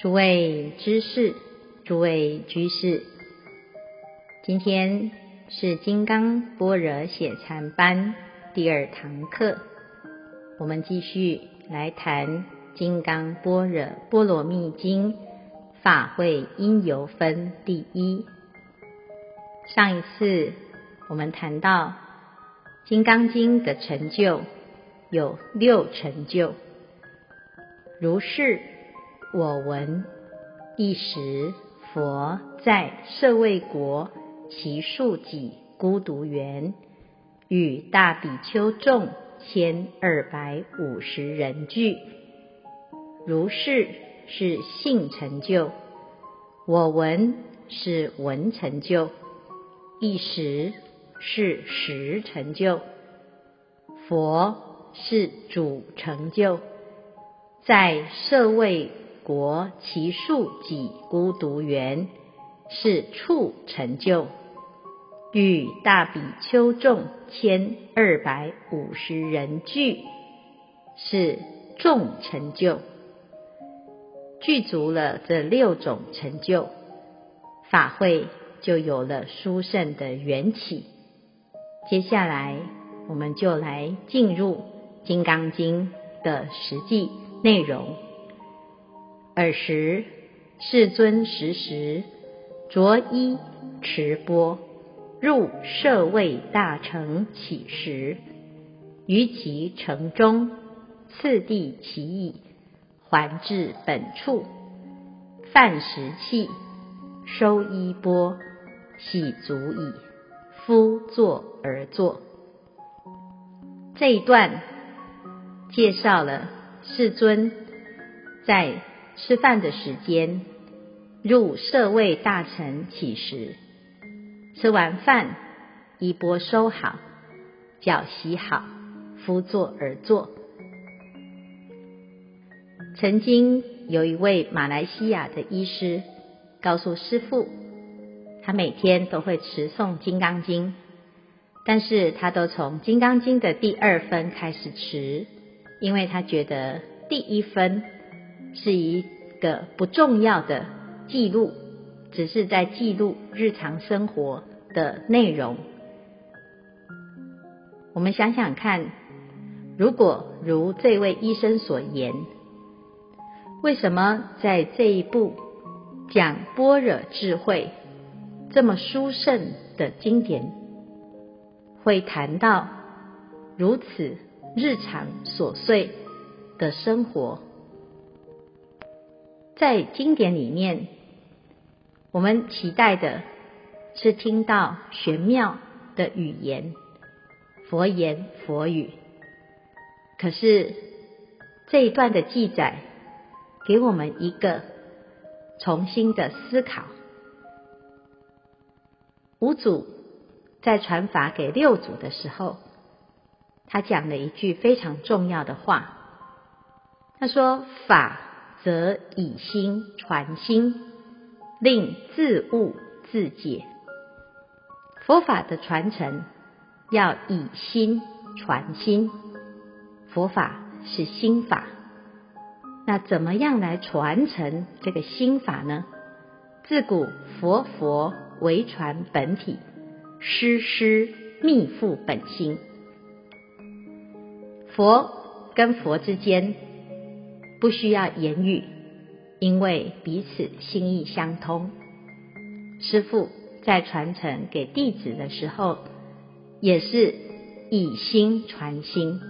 诸位知识，诸位居士，今天是金刚般若写禅班第二堂课，我们继续来谈《金刚般若波罗蜜经》法会因由分第一。上一次我们谈到《金刚经》的成就有六成就，如是。我闻，一时佛在舍卫国其树给孤独园，与大比丘众千二百五十人俱。如是是性成就，我闻是闻成就，一时是时成就，佛是主成就，在舍卫。国其数己孤独园是处成就，与大比丘众千二百五十人俱是众成就，具足了这六种成就，法会就有了殊胜的缘起。接下来，我们就来进入《金刚经》的实际内容。尔时，世尊时时着衣持钵，入舍卫大城乞食，于其城中，次第乞已，还至本处，饭食訖，收衣钵，洗足已，敷座而坐。这一段介绍了世尊在。吃饭的时间，入舍卫大臣乞食。吃完饭，衣钵收好，脚洗好，敷坐而坐。曾经有一位马来西亚的医师告诉师父，他每天都会持诵《金刚经》，但是他都从《金刚经》的第二分开始持，因为他觉得第一分。是一个不重要的记录，只是在记录日常生活的内容。我们想想看，如果如这位医生所言，为什么在这一部讲般若智慧这么殊胜的经典，会谈到如此日常琐碎的生活？在经典里面，我们期待的是听到玄妙的语言，佛言佛语。可是这一段的记载，给我们一个重新的思考。五祖在传法给六祖的时候，他讲了一句非常重要的话，他说：“法。”则以心传心，令自悟自解。佛法的传承要以心传心，佛法是心法。那怎么样来传承这个心法呢？自古佛佛唯传本体，师师密付本心。佛跟佛之间。不需要言语，因为彼此心意相通。师父在传承给弟子的时候，也是以心传心。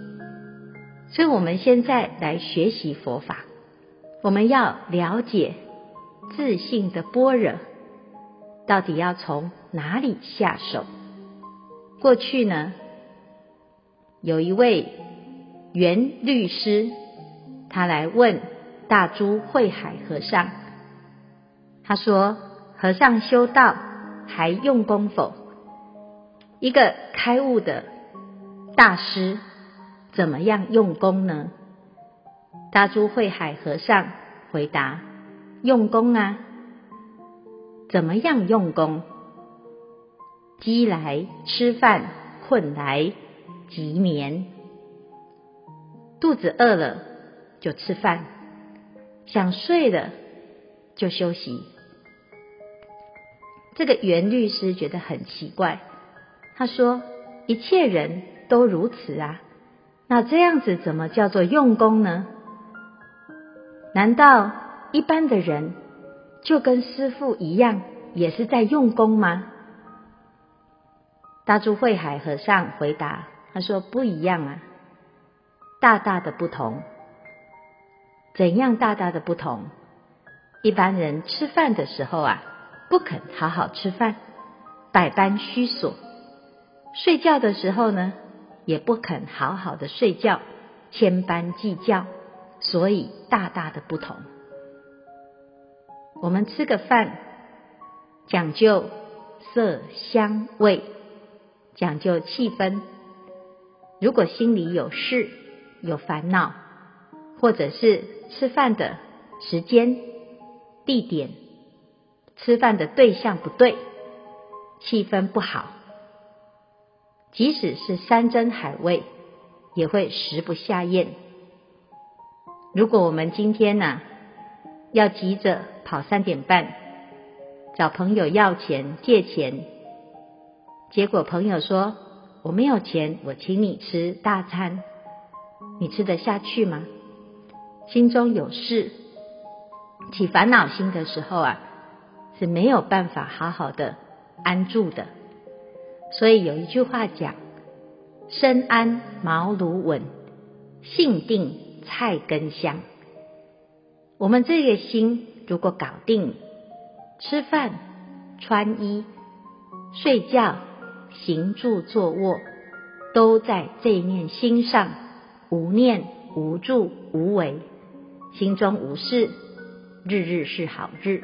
所以，我们现在来学习佛法，我们要了解自信的般若，到底要从哪里下手？过去呢，有一位袁律师。他来问大珠慧海和尚，他说：“和尚修道还用功否？一个开悟的大师，怎么样用功呢？”大珠慧海和尚回答：“用功啊，怎么样用功？饥来吃饭，困来即眠，肚子饿了。”就吃饭，想睡了就休息。这个袁律师觉得很奇怪，他说：“一切人都如此啊，那这样子怎么叫做用功呢？难道一般的人就跟师父一样，也是在用功吗？”大珠慧海和尚回答：“他说不一样啊，大大的不同。怎样大大的不同？一般人吃饭的时候啊。”不肯好好吃饭，百般虚索；睡觉的时候呢，也不肯好好的睡觉，千般计较，所以大大的不同。我们吃个饭，讲究色香味，讲究气氛。如果心里有事、有烦恼，或者是吃饭的时间、地点。吃饭的对象不对，气氛不好，即使是山珍海味，也会食不下咽。如果我们今天呢、要急着跑三点半，找朋友要钱借钱，结果朋友说我没有钱，我请你吃大餐，你吃得下去吗？心中有事，起烦恼心的时候啊。是没有办法好好的安住的，所以有一句话讲：“身安茅庐稳，性定菜根香。”我们这个心如果搞定，吃饭、穿衣、睡觉、行住坐卧，都在这一念心上，无念、无住、无为，心中无事，日日是好日。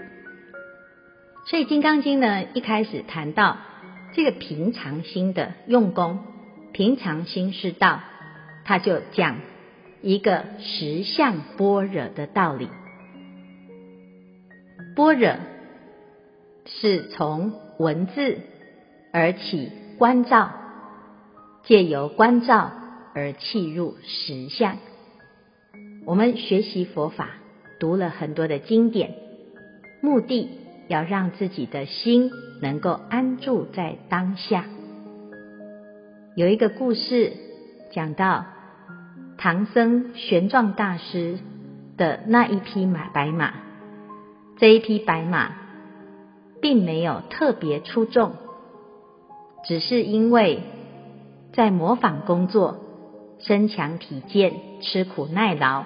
所以《金刚经》呢，一开始谈到这个平常心的用功，平常心是道，他就讲一个实相般若的道理。般若是从文字而起观照，借由观照而契入实相。我们学习佛法，读了很多的经典，目的。要让自己的心能够安住在当下。有一个故事讲到唐僧玄奘大师的那一匹马白马，这一匹白马并没有特别出众，只是因为在模仿工作，身强体健，吃苦耐劳，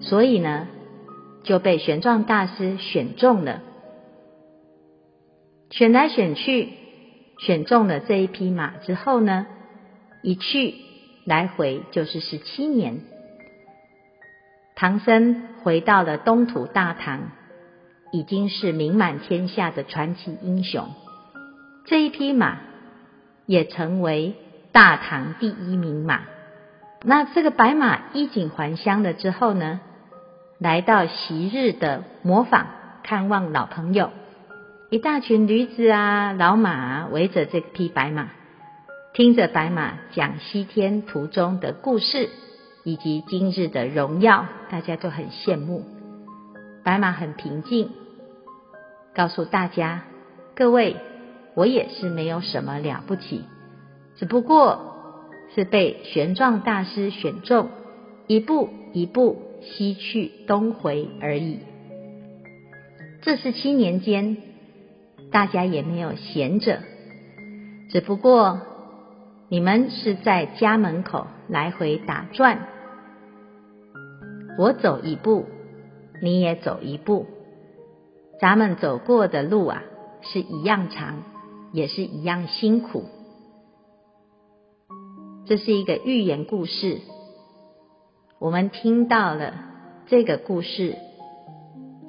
所以呢就被玄奘大师选中了。选来选去，选中了这一匹马之后呢，一去来回就是十七年。唐僧回到了东土大唐，已经是名满天下的传奇英雄。这一匹马也成为大唐第一名马。那这个白马衣锦还乡了之后呢，来到昔日的磨坊看望老朋友。一大群驴子啊、老马啊，围着这匹白马，听着白马讲西天途中的故事，以及今日的荣耀，大家都很羡慕。白马很平静，告诉大家：各位，我也是没有什么了不起，只不过是被玄奘大师选中，一步一步西去东回而已。这十七年间。大家也没有闲着，只不过你们是在家门口来回打转。我走一步，你也走一步，咱们走过的路啊，是一样长，也是一样辛苦。这是一个寓言故事，我们听到了这个故事，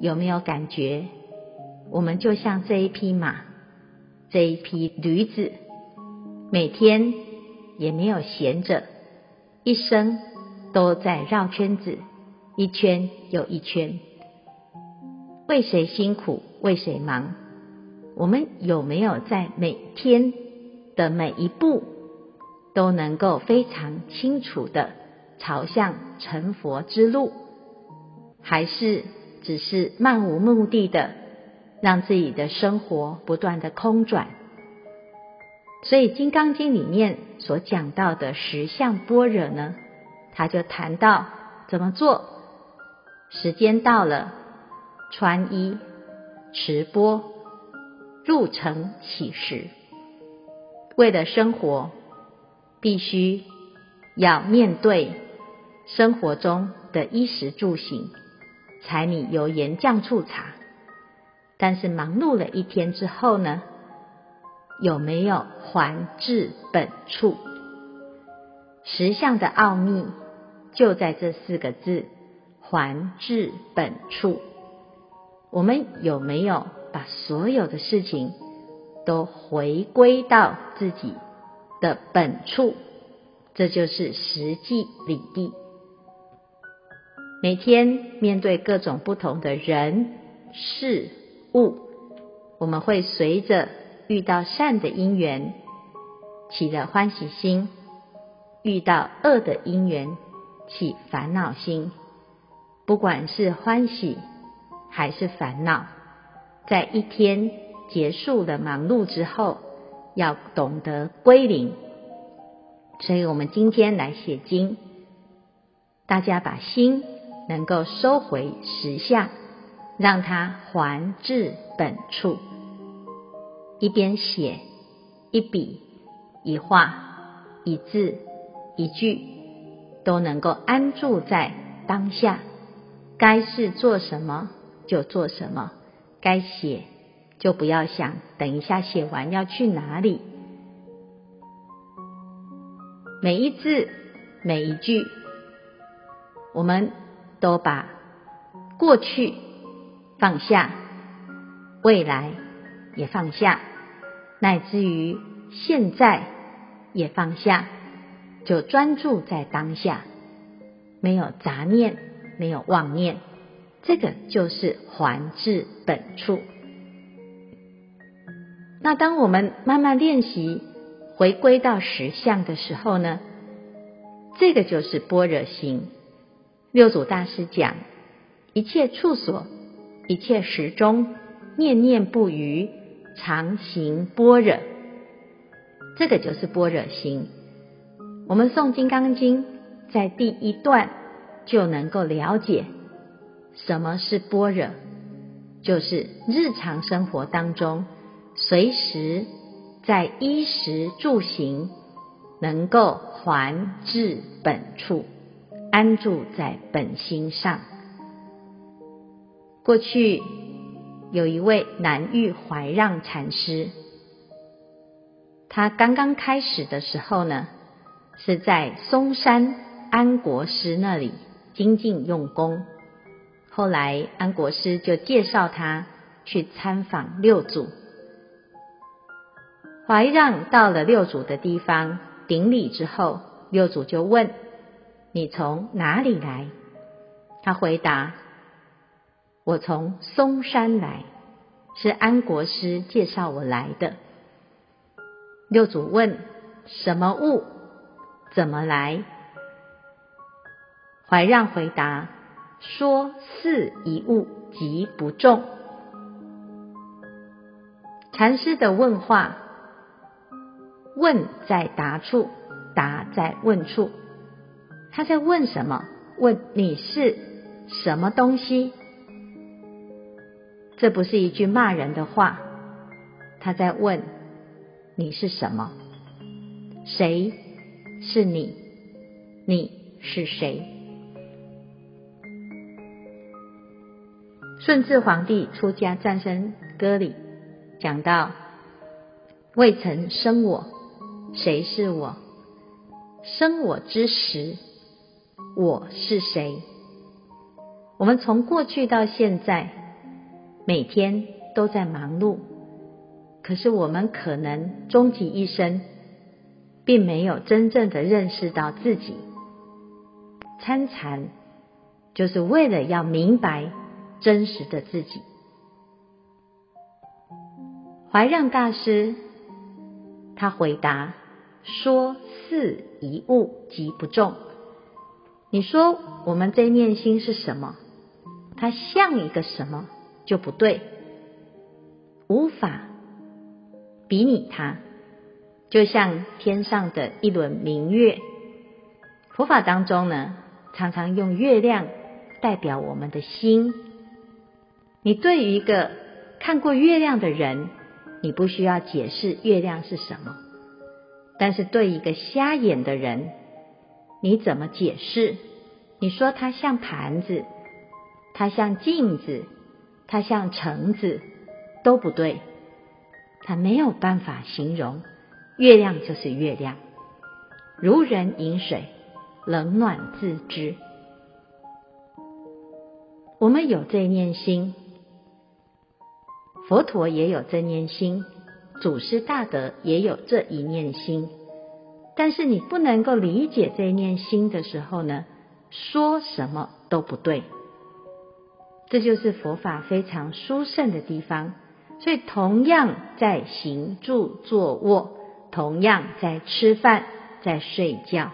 有没有感觉？我们就像这一匹马，这一匹驴子，每天也没有闲着，一生都在绕圈子，一圈又一圈。为谁辛苦？为谁忙？我们有没有在每天的每一步都能够非常清楚地朝向成佛之路？还是只是漫无目的的让自己的生活不断的空转。所以《金刚经》里面所讲到的实相般若呢，他就谈到怎么做。时间到了，穿衣持钵，入城乞食。为了生活，必须要面对生活中的衣食住行。柴米油盐酱醋茶，但是忙碌了一天之后呢，有没有还至本处？实相的奥秘就在这四个字“还至本处”。我们有没有把所有的事情都回归到自己的本处？这就是实际领地。每天面对各种不同的人事物，我们会随着遇到善的因缘起了欢喜心，遇到恶的因缘起烦恼心。不管是欢喜还是烦恼，在一天结束了忙碌之后，要懂得归零。所以我们今天来写经，大家把心。能够收回实相，让它还至本处。一边写，一笔一画一字一句，都能够安住在当下。该是做什么就做什么，该写就不要想等一下写完要去哪里。每一字每一句，我们。都把过去放下，未来也放下，乃至于现在也放下，就专注在当下，没有杂念，没有妄念，这个就是还至本处。那当我们慢慢练习回归到实相的时候呢，这个就是般若心。六祖大师讲：一切处所，一切时中，念念不渝，常行般若。这个就是般若心。我们诵《金刚经》，在第一段就能够了解什么是般若，就是日常生活当中，随时在衣食住行，能够还至本处。安住在本心上。过去有一位南域怀让禅师，他刚刚开始的时候呢，是在嵩山安国师那里精进用功。后来安国师就介绍他去参访六祖。怀让到了六祖的地方顶礼之后，六祖就问。你从哪里来？他回答：“我从嵩山来，是安国师介绍我来的。”六祖问：“什么物？怎么来？”怀让回答：“说似一物，即不重。”禅师的问话，问在答处，答在问处。他在问什么？问你是什么东西？这不是一句骂人的话。他在问你是什么？谁是你？你是谁？顺治皇帝出家赞生歌里讲到：未曾生我，谁是我？生我之时。我是谁？我们从过去到现在，每天都在忙碌，可是我们可能终其一生，并没有真正的认识到自己。参禅就是为了要明白真实的自己。怀让大师他回答说：“似一物，即不重。”你说我们这念心是什么？它像一个什么就不对，无法比拟它，就像天上的一轮明月。佛法当中呢，常常用月亮代表我们的心。你对于一个看过月亮的人，你不需要解释月亮是什么；但是对一个瞎眼的人，你怎么解释？你说它像盘子，它像镜子，它像橙子，都不对。他没有办法形容月亮就是月亮，如人饮水。冷暖自知。我们有这念心，佛陀也有这念心，祖师大德也有这一念心。但是你不能够理解这一念心的时候呢，说什么都不对。这就是佛法非常殊胜的地方。所以，同样在行住坐卧，同样在吃饭，在睡觉。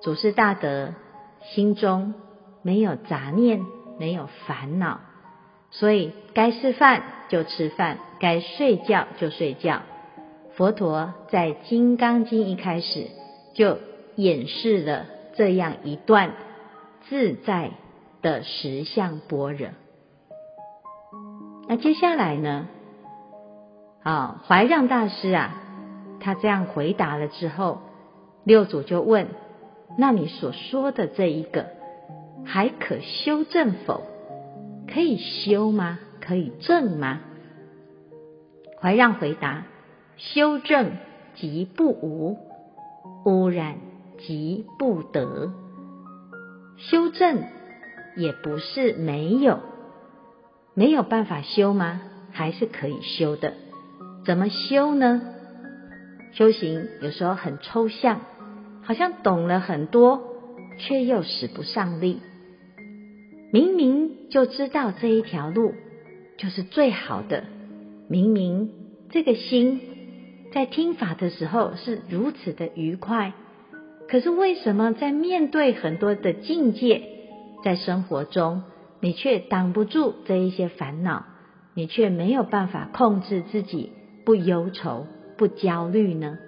祖师大德心中没有杂念，没有烦恼，所以该吃饭就吃饭，该睡觉就睡觉。佛陀在《金刚经》一开始就演示了这样一段自在的实相般若。那接下来呢？啊，怀让大师啊，他这样回答了之后，六祖就问。那你所说的这一个还可修正否？可以修吗？可以正吗？怀让回答：修正即不无，污染即不得。修正也不是没有，没有办法修吗？还是可以修的。怎么修呢？修行有时候很抽象。好像懂了很多，却又使不上力。明明就知道这一条路就是最好的，明明这个心在听法的时候是如此的愉快，可是为什么在面对很多的境界，在生活中你却挡不住这一些烦恼，你却没有办法控制自己不忧愁、不焦虑呢？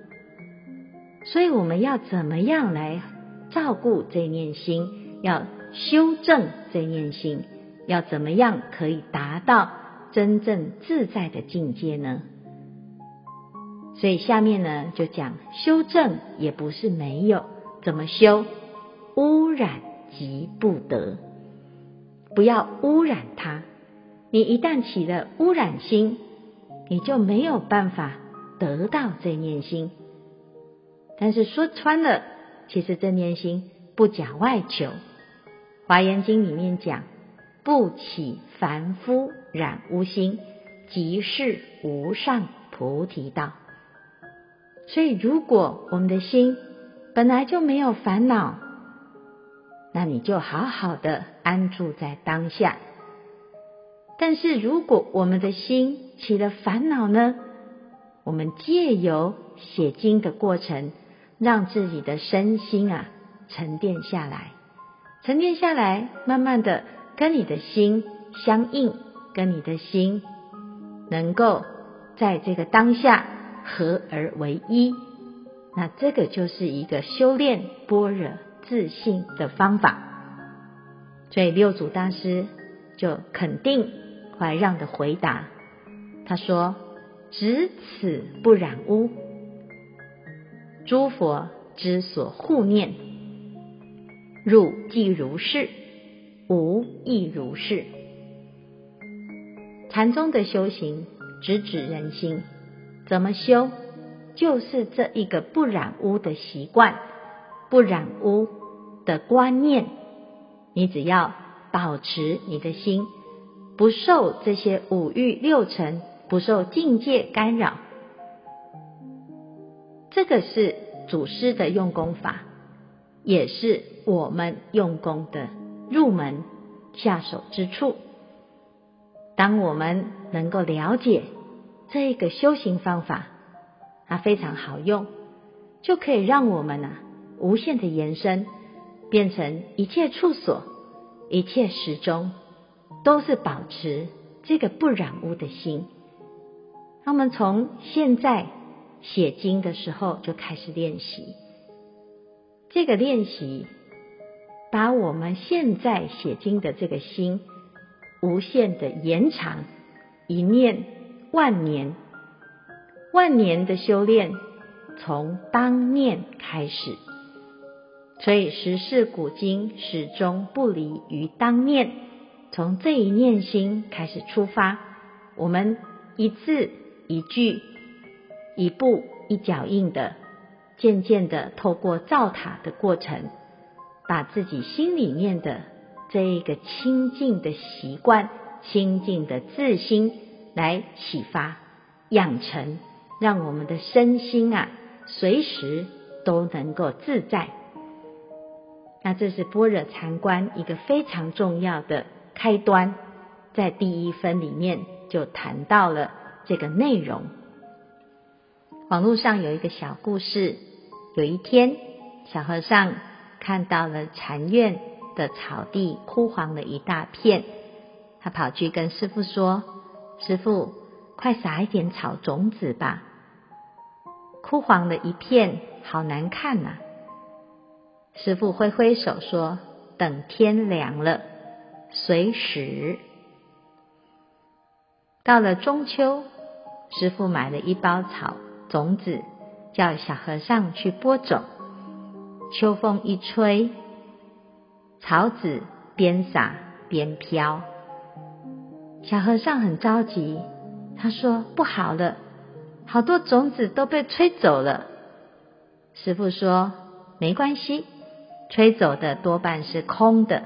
所以我们要怎么样来照顾这念心？要修正正念心，要怎么样可以达到真正自在的境界呢？所以下面呢就讲修正也不是没有，怎么修？污染即不得，不要污染它。你一旦起了污染心，你就没有办法得到正念心。但是说穿了，其实正念心不假外求。华严经里面讲，不起凡夫染污心，即是无上菩提道。所以，如果我们的心本来就没有烦恼，那你就好好的安住在当下。但是，如果我们的心起了烦恼呢？我们借由写经的过程。让自己的身心啊沉淀下来，沉淀下来，慢慢的跟你的心相应，跟你的心能够在这个当下合而为一，那这个就是一个修炼般若自信的方法。所以六祖大师就肯定怀让的回答，他说：“只此不染污。”诸佛之所护念，入即如是，无亦如是。禅宗的修行直指人心，怎么修？就是这一个不染污的习惯，不染污的观念。你只要保持你的心，不受这些五欲六尘，不受境界干扰。这个是祖师的用功法，也是我们用功的入门下手之处。当我们能够了解这个修行方法，它非常好用，就可以让我们啊无限的延伸，变成一切处所、一切时中都是保持这个不染污的心。我们从现在写经的时候就开始练习，这个练习把我们现在写经的这个心无限的延长，一念万年，万年的修炼从当念开始，所以十世古经始终不离于当念，从这一念心开始出发，我们一字。一句、一步、一脚印的，渐渐的透过造塔的过程，把自己心里面的这一个清净的习惯、清净的自心来启发、养成，让我们的身心啊，随时都能够自在。那这是般若禅观一个非常重要的开端，在第一分里面就谈到了。这个内容，网络上有一个小故事。有一天，小和尚看到了禅院的草地枯黄了一大片，他跑去跟师父说：“师父，快撒一点草种子吧！枯黄了一片，好难看呐、”师父挥挥手说：“等天凉了，随时。”到了中秋。师父买了一包草种子，叫小和尚去播种。秋风一吹，草籽边撒边飘。小和尚很着急，他说：“不好了，好多种子都被吹走了。”师傅说：“没关系，吹走的多半是空的，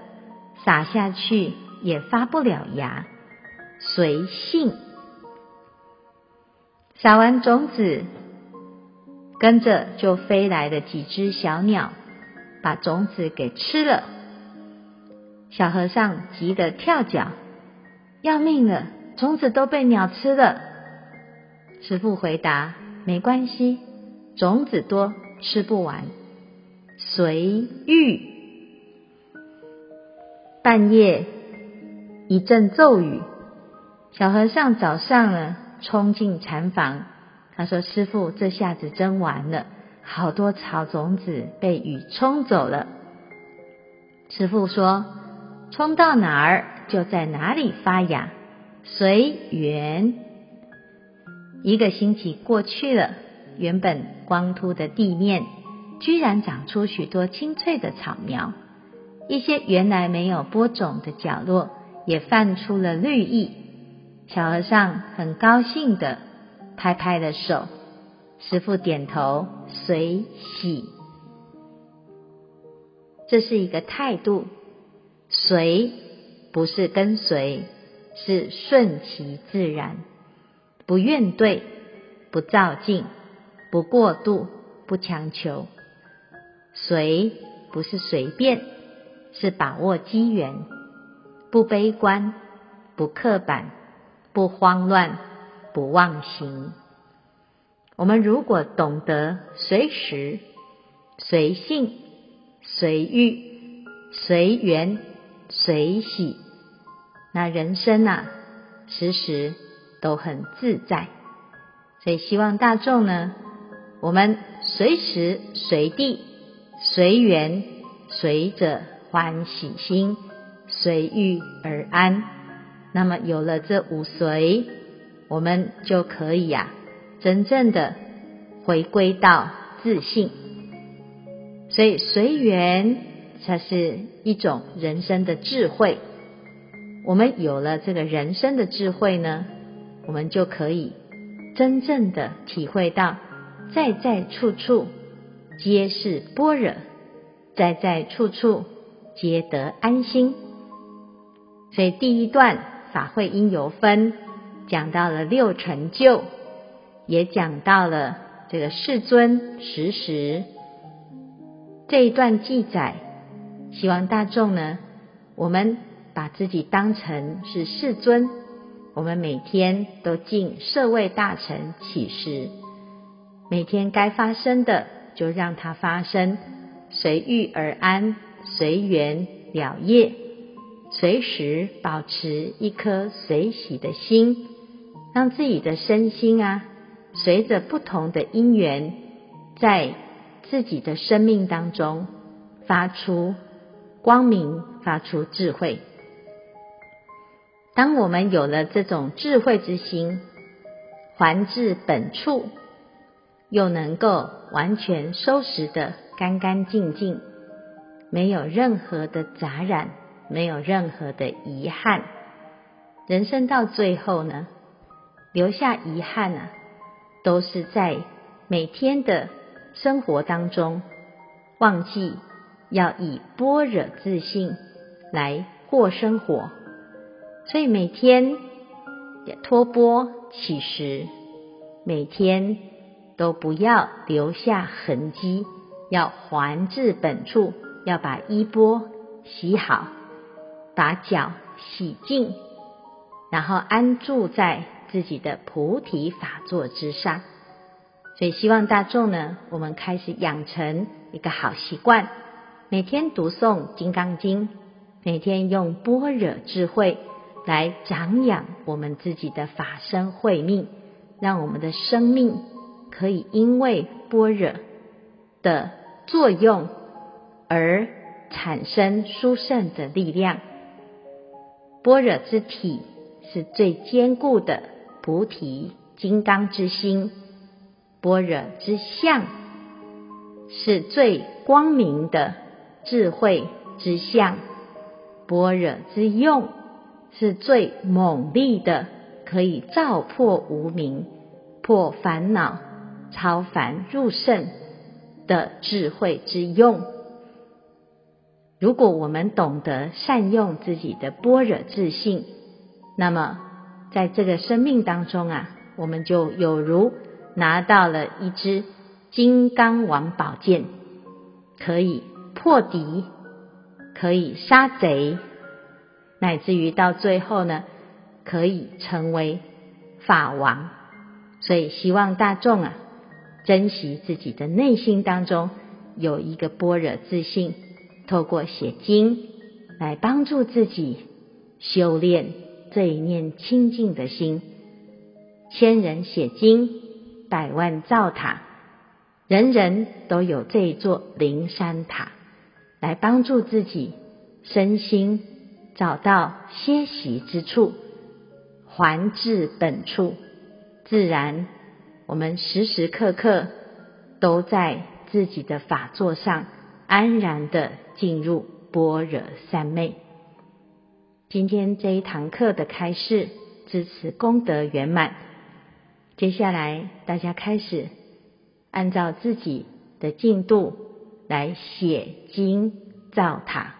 撒下去也发不了芽，随性。”撒完种子，跟着就飞来了几只小鸟，把种子给吃了。小和尚急得跳脚，要命了，种子都被鸟吃了。师父回答：没关系，种子多，吃不完，随遇。半夜一阵骤雨，小和尚早上了。冲进禅房，他说：“师傅，这下子真完了，好多草种子被雨冲走了。”师傅说：“冲到哪儿就在哪里发芽，随缘。”一个星期过去了，原本光秃的地面，居然长出许多青翠的草苗，一些原来没有播种的角落，也泛出了绿意。小和尚很高兴的拍拍了手，师父点头随喜。这是一个态度，随不是跟随，是顺其自然，不怨怼，不躁进，不过度，不强求。随不是随便，是把握机缘，不悲观，不刻板。不慌乱，不妄行。我们如果懂得随时、随性、随遇、随缘、随喜，那人生啊，时时都很自在。所以希望大众呢，我们随时随地、随缘，随着欢喜心，随遇而安。那么有了这五随，我们就可以呀、真正的回归到自信。所以随缘，才是一种人生的智慧。我们有了这个人生的智慧呢，我们就可以真正的体会到，在在处处皆是般若，在在处处皆得安心。所以第一段。法会因由分，讲到了六成就，也讲到了这个世尊时时这一段记载。希望大众呢，我们把自己当成是世尊，我们每天都敬社卫大乘起时，每天该发生的就让它发生，随遇而安，随缘了业。随时保持一颗随喜的心，让自己的身心啊，随着不同的因缘，在自己的生命当中发出光明，发出智慧。当我们有了这种智慧之心，还至本处，又能够完全收拾的干干净净，没有任何的杂染，没有任何的遗憾。人生到最后呢，留下遗憾啊，都是在每天的生活当中，忘记要以般若自信来过生活，所以每天也托钵乞食，每天都不要留下痕迹，要还至本处，要把衣钵洗好，把脚洗净，然后安住在自己的菩提法座之上。所以希望大众呢，我们开始养成一个好习惯，每天读诵《金刚经》，每天用般若智慧来长养我们自己的法身慧命，让我们的生命可以因为般若的作用而产生殊胜的力量。般若之体是最坚固的菩提金刚之心。般若之相是最光明的智慧之相，般若之用是最猛力的，可以照破无明、破烦恼、超凡入圣的智慧之用。如果我们懂得善用自己的般若自性，那么在这个生命当中啊，我们就有如。拿到了一支金刚王宝剑，可以破敌，可以杀贼，乃至于到最后呢，可以成为法王。所以希望大众啊，珍惜自己的内心当中有一个般若自信，透过写经来帮助自己修炼这一念清净的心。千人写经。百万造塔，人人都有这一座灵山塔，来帮助自己身心找到歇息之处，还至本处。自然，我们时时刻刻都在自己的法座上安然的进入般若三昧。今天这一堂课的开示，支持功德圆满。接下来，大家开始按照自己的进度来写经造塔。